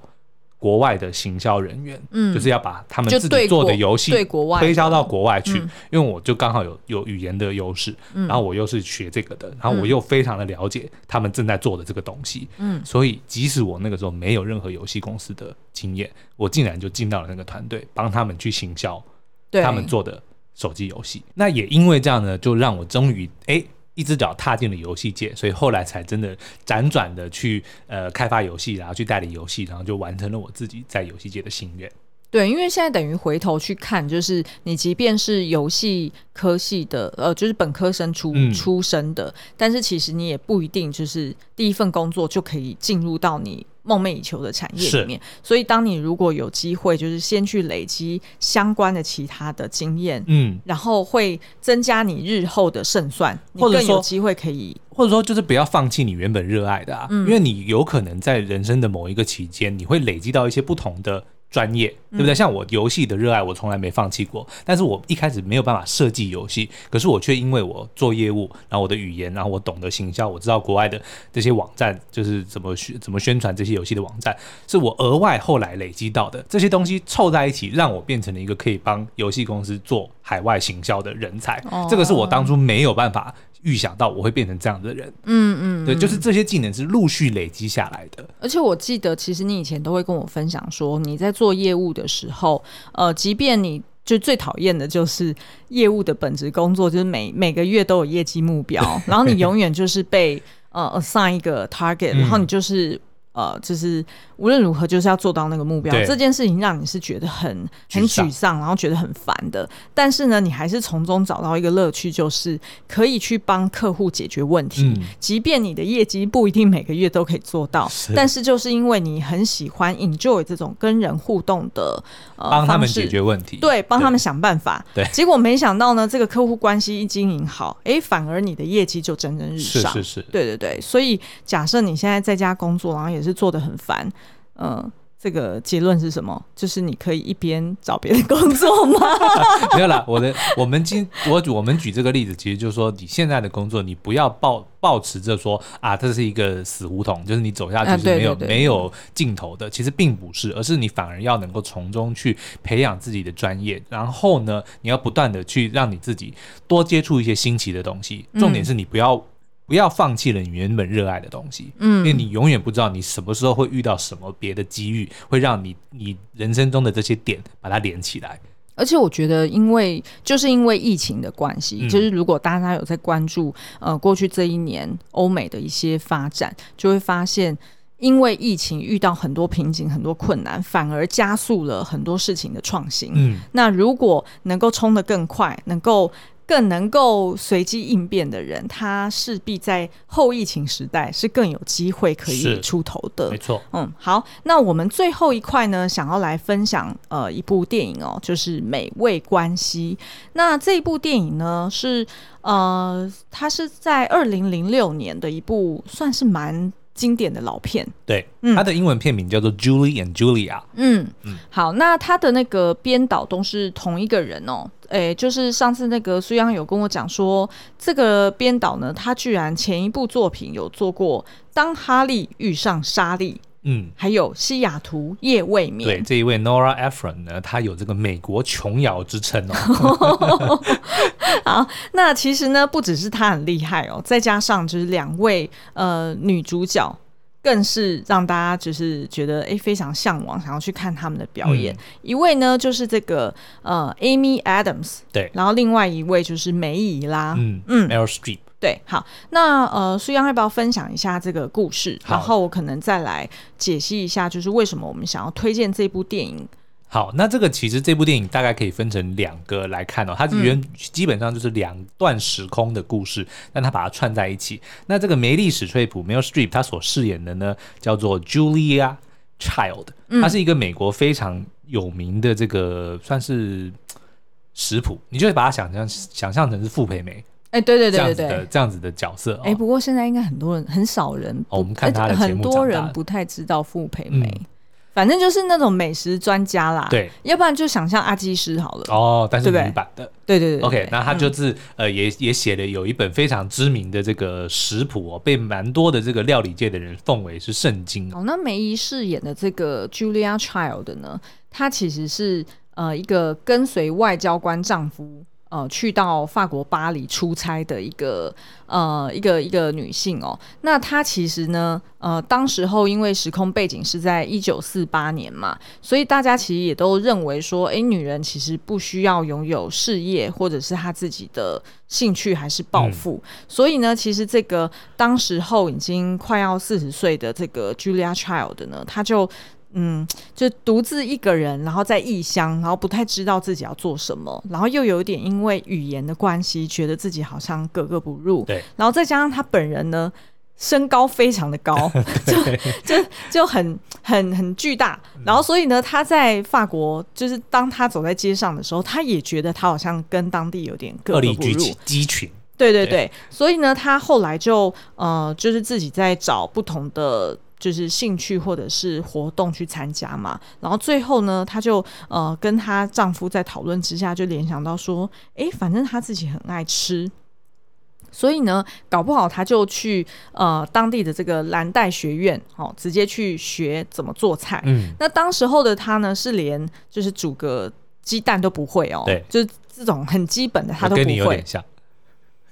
国外的行销人员，嗯，就是要把他们自己做的游戏推销到国外去，因为我就刚好有有语言的优势，然后我又是学这个的，然后我又非常的了解他们正在做的这个东西，嗯，所以即使我那个时候没有任何游戏公司的经验，我竟然就进到了那个团队，帮他们去行销他们做的手机游戏。那也因为这样呢，就让我终于哎。一只脚踏进了游戏界，所以后来才真的辗转的去呃开发游戏，然后去代理游戏，然后就完成了我自己在游戏界的心愿。对，因为现在等于回头去看，就是你即便是游戏科系的，呃，就是本科生出、嗯、出身的，但是其实你也不一定就是第一份工作就可以进入到你梦寐以求的产业里面。所以，当你如果有机会，就是先去累积相关的其他的经验，嗯，然后会增加你日后的胜算，或者更有机会可以，或者说就是不要放弃你原本热爱的啊，嗯、因为你有可能在人生的某一个期间，你会累积到一些不同的。专业对不对？像我游戏的热爱，我从来没放弃过。但是我一开始没有办法设计游戏，可是我却因为我做业务，然后我的语言，然后我懂得行销，我知道国外的这些网站就是怎么宣怎么宣传这些游戏的网站，是我额外后来累积到的这些东西凑在一起，让我变成了一个可以帮游戏公司做海外行销的人才。哦、这个是我当初没有办法。预想到我会变成这样的人，嗯嗯，对，就是这些技能是陆续累积下来的。而且我记得，其实你以前都会跟我分享说，你在做业务的时候，呃，即便你就最讨厌的就是业务的本职工作，就是每每个月都有业绩目标，然后你永远就是被呃 assign 一个 target，然后你就是。呃，就是无论如何就是要做到那个目标，这件事情让你是觉得很很沮丧，然后觉得很烦的。但是呢，你还是从中找到一个乐趣，就是可以去帮客户解决问题。嗯、即便你的业绩不一定每个月都可以做到，是但是就是因为你很喜欢 enjoy 这种跟人互动的呃帮他们解决问题，对，帮他们想办法。对，结果没想到呢，这个客户关系一经营好，哎、欸，反而你的业绩就蒸蒸日上。是是是，对对对。所以假设你现在在家工作，然后也是。是做的很烦，嗯、呃，这个结论是什么？就是你可以一边找别的工作吗？没有啦，我的我们今我我们举这个例子，其实就是说，你现在的工作，你不要抱抱持着说啊，这是一个死胡同，就是你走下去是没有、啊、没有尽头的。其实并不是，而是你反而要能够从中去培养自己的专业，然后呢，你要不断的去让你自己多接触一些新奇的东西。重点是你不要。不要放弃了你原本热爱的东西，嗯，因为你永远不知道你什么时候会遇到什么别的机遇，会让你你人生中的这些点把它连起来。而且我觉得，因为就是因为疫情的关系，嗯、就是如果大家有在关注呃过去这一年欧美的一些发展，就会发现，因为疫情遇到很多瓶颈、很多困难，反而加速了很多事情的创新。嗯，那如果能够冲得更快，能够。更能够随机应变的人，他势必在后疫情时代是更有机会可以出头的。没错，嗯，好，那我们最后一块呢，想要来分享呃一部电影哦，就是《美味关系》。那这一部电影呢，是呃，它是在二零零六年的一部，算是蛮。经典的老片，对，嗯，它的英文片名叫做《Julie and Julia》。嗯嗯，好，那它的那个编导都是同一个人哦。诶，就是上次那个苏央有跟我讲说，这个编导呢，他居然前一部作品有做过《当哈利遇上莎莉》。嗯，还有西雅图夜未眠。对，这一位 Nora Ephron 呢，她有这个美国琼瑶之称哦。好，那其实呢，不只是她很厉害哦，再加上就是两位呃女主角，更是让大家就是觉得哎非常向往，想要去看他们的表演。嗯、一位呢就是这个呃 Amy Adams，对，然后另外一位就是梅姨啦，嗯嗯，Meryl Streep。对，好，那呃，苏央要不要分享一下这个故事？然后我可能再来解析一下，就是为什么我们想要推荐这部电影。好，那这个其实这部电影大概可以分成两个来看哦，它原基本上就是两段时空的故事，嗯、但它把它串在一起。那这个梅丽史翠普 Meryl Streep 她所饰演的呢，叫做 Julia Child，她是一个美国非常有名的这个算是食谱，你就会把它想象想象成是傅培梅。哎，欸、对对对对对，这样子的角色。哎、欸，不过现在应该很多人很少人，哦、我们看他的节目，很多人不太知道傅培梅。嗯、反正就是那种美食专家啦。对，要不然就想象阿基师好了。哦，但是女版的。对对对。OK，那他就是、嗯、呃，也也写了有一本非常知名的这个食谱哦，被蛮多的这个料理界的人奉为是圣经。哦，那梅姨饰演的这个 Julia Child 呢，她其实是呃一个跟随外交官丈夫。呃，去到法国巴黎出差的一个呃一个一个女性哦，那她其实呢，呃，当时候因为时空背景是在一九四八年嘛，所以大家其实也都认为说，哎，女人其实不需要拥有事业或者是她自己的兴趣还是抱负，嗯、所以呢，其实这个当时候已经快要四十岁的这个 Julia Child 呢，她就。嗯，就独自一个人，然后在异乡，然后不太知道自己要做什么，然后又有点因为语言的关系，觉得自己好像格格不入。对，然后再加上他本人呢，身高非常的高，就就就很很很巨大。然后所以呢，他在法国，就是当他走在街上的时候，他也觉得他好像跟当地有点格格不入。鸡群。对对对，对所以呢，他后来就呃，就是自己在找不同的。就是兴趣或者是活动去参加嘛，然后最后呢，她就呃跟她丈夫在讨论之下，就联想到说，哎，反正她自己很爱吃，所以呢，搞不好她就去呃当地的这个蓝带学院，哦，直接去学怎么做菜。嗯，那当时候的她呢，是连就是煮个鸡蛋都不会哦，对，就是这种很基本的她都不会。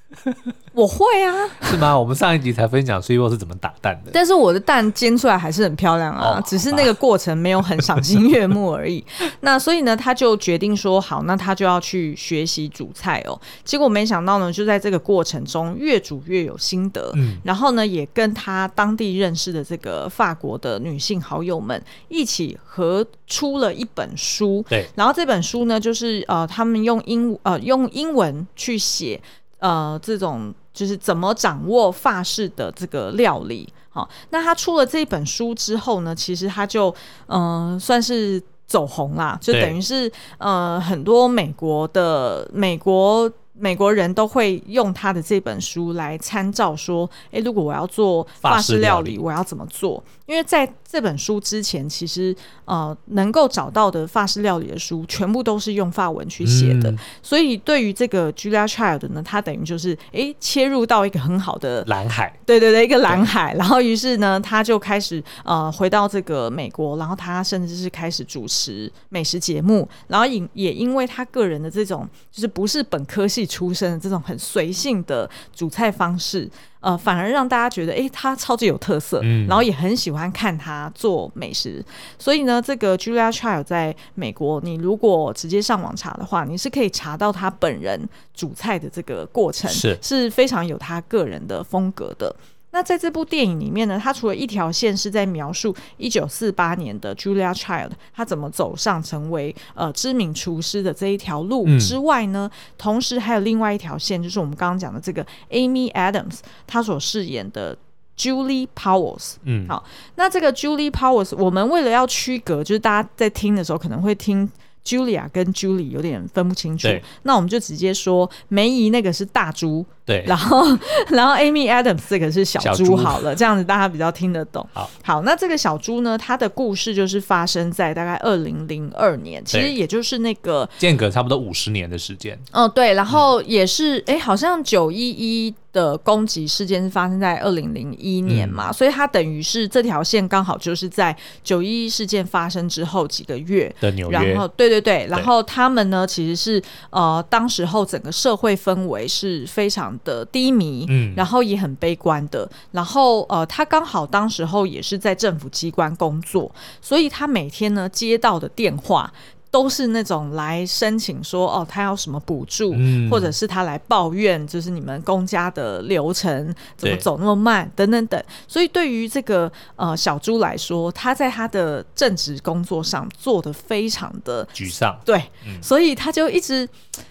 我会啊，是吗？我们上一集才分享 Boy 是怎么打蛋的，但是我的蛋煎出来还是很漂亮啊，哦、只是那个过程没有很赏心悦目而已。那所以呢，他就决定说好，那他就要去学习煮菜哦。结果没想到呢，就在这个过程中越煮越有心得，嗯，然后呢，也跟他当地认识的这个法国的女性好友们一起合出了一本书，对，然后这本书呢，就是呃，他们用英呃用英文去写。呃，这种就是怎么掌握法式的这个料理，好，那他出了这本书之后呢，其实他就嗯、算是走红啦，就等于是呃，很多美国的美国。美国人都会用他的这本书来参照，说：“诶，如果我要做法式料理，我要怎么做？”因为在这本书之前，其实呃，能够找到的法式料理的书，全部都是用法文去写的。嗯、所以，对于这个 Julia Child 呢，他等于就是诶，切入到一个很好的蓝海，对对对，一个蓝海。然后，于是呢，他就开始呃，回到这个美国，然后他甚至是开始主持美食节目。然后也也因为他个人的这种，就是不是本科系。出身的这种很随性的煮菜方式，呃，反而让大家觉得，诶，他超级有特色，嗯，然后也很喜欢看他做美食。所以呢，这个 Julia Child 在美国，你如果直接上网查的话，你是可以查到他本人煮菜的这个过程，是是非常有他个人的风格的。那在这部电影里面呢，它除了一条线是在描述一九四八年的 Julia Child 她怎么走上成为呃知名厨师的这一条路之外呢，嗯、同时还有另外一条线，就是我们刚刚讲的这个 Amy Adams 她所饰演的 Julie Powers。嗯，好，那这个 Julie Powers，我们为了要区隔，就是大家在听的时候可能会听 Julia 跟 Julie 有点分不清楚，那我们就直接说梅姨那个是大猪。对，然后，然后 Amy Adams 这个是小猪，好了，这样子大家比较听得懂。好，好，那这个小猪呢，它的故事就是发生在大概二零零二年，其实也就是那个间隔差不多五十年的时间。哦，对，然后也是，哎、嗯，好像九一一的攻击事件是发生在二零零一年嘛，嗯、所以它等于是这条线刚好就是在九一一事件发生之后几个月的纽约。然后，对对对，然后他们呢，其实是呃，当时候整个社会氛围是非常。的低迷，嗯，然后也很悲观的，然后呃，他刚好当时候也是在政府机关工作，所以他每天呢接到的电话都是那种来申请说哦，他要什么补助，嗯，或者是他来抱怨，就是你们公家的流程怎么走那么慢，等等等。所以对于这个呃小猪来说，他在他的正职工作上做的非常的沮丧，对，嗯，所以他就一直。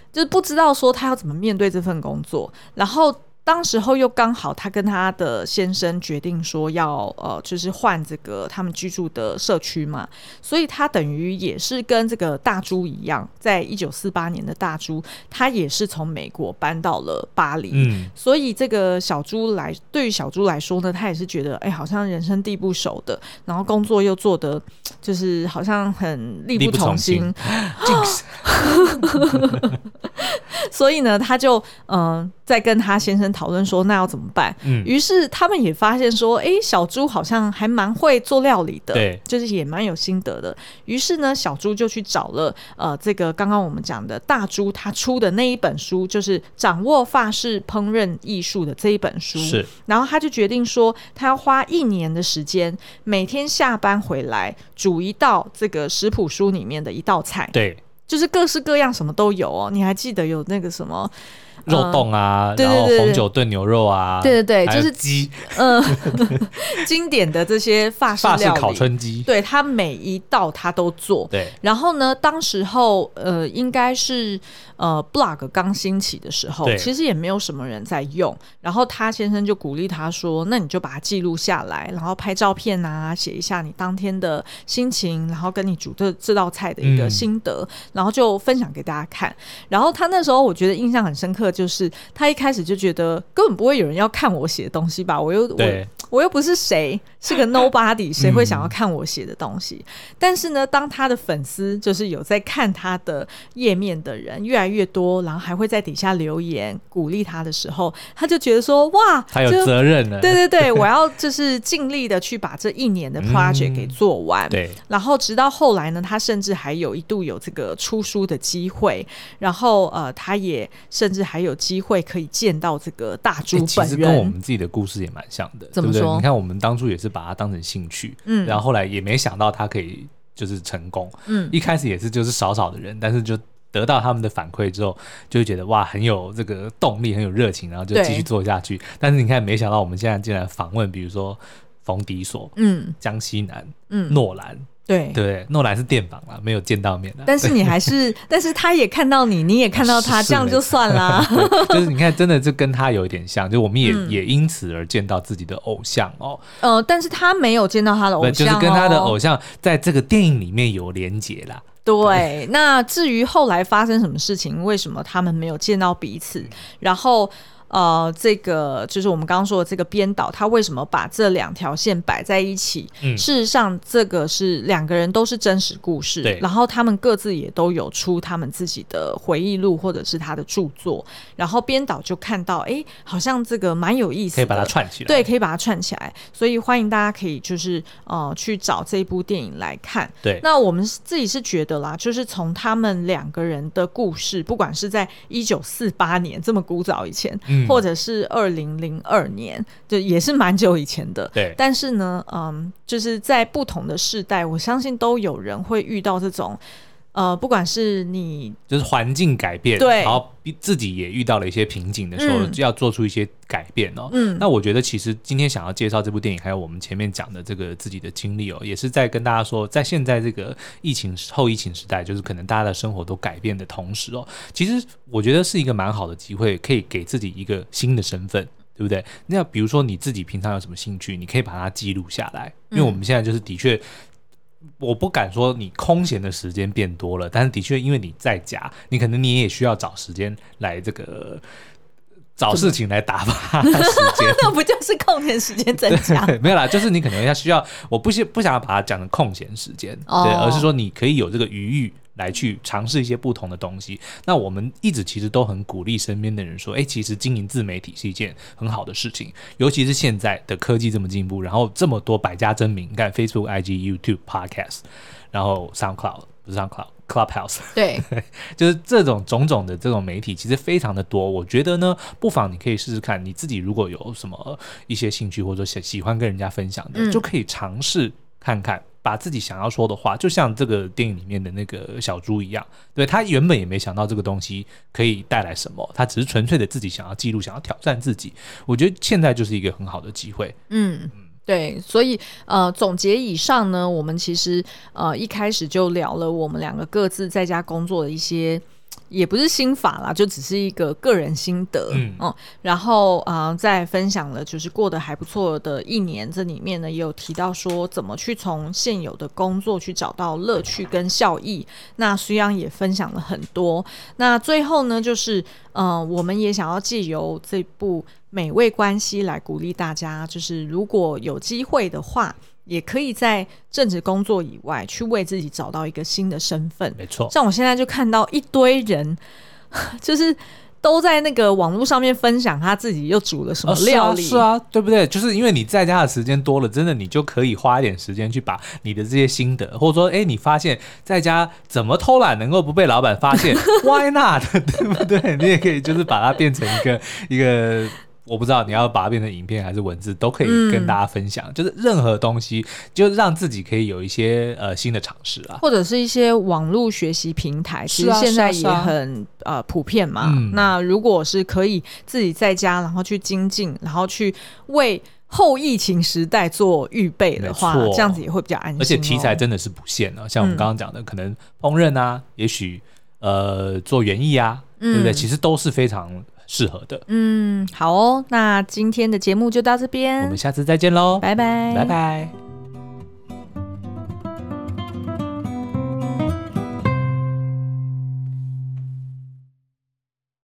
就是不知道说他要怎么面对这份工作，然后当时候又刚好他跟他的先生决定说要呃，就是换这个他们居住的社区嘛，所以他等于也是跟这个大猪一样，在一九四八年的大猪，他也是从美国搬到了巴黎，嗯，所以这个小猪来对于小猪来说呢，他也是觉得哎，好像人生地不熟的，然后工作又做的就是好像很力不从心。所以呢，他就嗯、呃，在跟他先生讨论说，那要怎么办？嗯，于是他们也发现说，哎、欸，小猪好像还蛮会做料理的，对，就是也蛮有心得的。于是呢，小猪就去找了呃，这个刚刚我们讲的大猪他出的那一本书，就是掌握法式烹饪艺术的这一本书。是，然后他就决定说，他要花一年的时间，每天下班回来煮一道这个食谱书里面的一道菜。对。就是各式各样什么都有哦，你还记得有那个什么？肉冻啊，然后红酒炖牛肉啊，对对对，就是鸡，嗯，经典的这些法式法式烤春鸡，对，他每一道他都做，对。然后呢，当时候呃，应该是呃，blog 刚兴起的时候，其实也没有什么人在用。然后他先生就鼓励他说：“那你就把它记录下来，然后拍照片啊，写一下你当天的心情，然后跟你煮这这道菜的一个心得，然后就分享给大家看。”然后他那时候我觉得印象很深刻。就是他一开始就觉得根本不会有人要看我写的东西吧，我又我我又不是谁，是个 nobody，谁会想要看我写的东西？嗯、但是呢，当他的粉丝就是有在看他的页面的人越来越多，然后还会在底下留言鼓励他的时候，他就觉得说：哇，他有责任了。对对对，我要就是尽力的去把这一年的 project 给做完。嗯、对，然后直到后来呢，他甚至还有一度有这个出书的机会，然后呃，他也甚至还有机会可以见到这个大猪本人。欸、其实跟我们自己的故事也蛮像的，怎么说？对不对？你看，我们当初也是把它当成兴趣，嗯，然后后来也没想到他可以就是成功，嗯，一开始也是就是少少的人，但是就得到他们的反馈之后，就会觉得哇，很有这个动力，很有热情，然后就继续做下去。但是你看，没想到我们现在竟然访问，比如说冯迪索，嗯，江西南，嗯，诺兰。对对，诺兰是电访了，没有见到面的。但是你还是，但是他也看到你，你也看到他，这样就算啦。就是你看，真的就跟他有一点像，就我们也、嗯、也因此而见到自己的偶像哦。呃，但是他没有见到他的偶像、哦，就是跟他的偶像在这个电影里面有连结啦。对，对那至于后来发生什么事情，为什么他们没有见到彼此，然后。呃，这个就是我们刚刚说的这个编导，他为什么把这两条线摆在一起？嗯，事实上，这个是两个人都是真实故事，对。然后他们各自也都有出他们自己的回忆录或者是他的著作。然后编导就看到，哎，好像这个蛮有意思的，可以把它串起来。对，可以把它串起来。所以欢迎大家可以就是呃去找这部电影来看。对。那我们自己是觉得啦，就是从他们两个人的故事，不管是在一九四八年这么古早以前。嗯或者是二零零二年，就也是蛮久以前的。对，但是呢，嗯，就是在不同的世代，我相信都有人会遇到这种。呃，不管是你就是环境改变，对，然后自己也遇到了一些瓶颈的时候，就、嗯、要做出一些改变哦。嗯，那我觉得其实今天想要介绍这部电影，还有我们前面讲的这个自己的经历哦，也是在跟大家说，在现在这个疫情后疫情时代，就是可能大家的生活都改变的同时哦，其实我觉得是一个蛮好的机会，可以给自己一个新的身份，对不对？那比如说你自己平常有什么兴趣，你可以把它记录下来，因为我们现在就是的确。我不敢说你空闲的时间变多了，但是的确，因为你在家，你可能你也需要找时间来这个找事情来打发时间。那不就是空闲时间增加？没有啦，就是你可能要需要，我不不想要把它讲成空闲时间，哦，对，而是说你可以有这个余裕。来去尝试一些不同的东西。那我们一直其实都很鼓励身边的人说，哎，其实经营自媒体是一件很好的事情，尤其是现在的科技这么进步，然后这么多百家争鸣，你看 Facebook、IG、YouTube、Podcast，然后 SoundCloud 不是 SoundCloud，Clubhouse，对，就是这种种种的这种媒体其实非常的多。我觉得呢，不妨你可以试试看，你自己如果有什么一些兴趣或者喜喜欢跟人家分享的，嗯、就可以尝试看看。把自己想要说的话，就像这个电影里面的那个小猪一样，对，他原本也没想到这个东西可以带来什么，他只是纯粹的自己想要记录，想要挑战自己。我觉得现在就是一个很好的机会。嗯，对，所以呃，总结以上呢，我们其实呃一开始就聊了我们两个各自在家工作的一些。也不是心法啦，就只是一个个人心得，嗯，嗯然后啊、呃，再分享了就是过得还不错的一年，这里面呢也有提到说怎么去从现有的工作去找到乐趣跟效益。那虽然也分享了很多。那最后呢，就是嗯、呃，我们也想要借由这部《美味关系》来鼓励大家，就是如果有机会的话。也可以在正职工作以外，去为自己找到一个新的身份。没错，像我现在就看到一堆人，就是都在那个网络上面分享他自己又煮了什么料理。哦，是啊，是啊，对不对？就是因为你在家的时间多了，真的你就可以花一点时间去把你的这些心得，或者说，哎，你发现在家怎么偷懒能够不被老板发现？Why not？对不对？你也可以就是把它变成一个一个。我不知道你要把它变成影片还是文字，都可以跟大家分享。嗯、就是任何东西，就让自己可以有一些呃新的尝试啊，或者是一些网络学习平台，其实现在也很、啊啊、呃普遍嘛、嗯。那如果是可以自己在家，然后去精进，然后去为后疫情时代做预备的话，这样子也会比较安心、哦。而且题材真的是不限啊，像我们刚刚讲的，可能烹饪啊，也许呃做园艺啊、嗯，对不对？其实都是非常。适合的，嗯，好哦，那今天的节目就到这边，我们下次再见喽，拜拜，拜拜。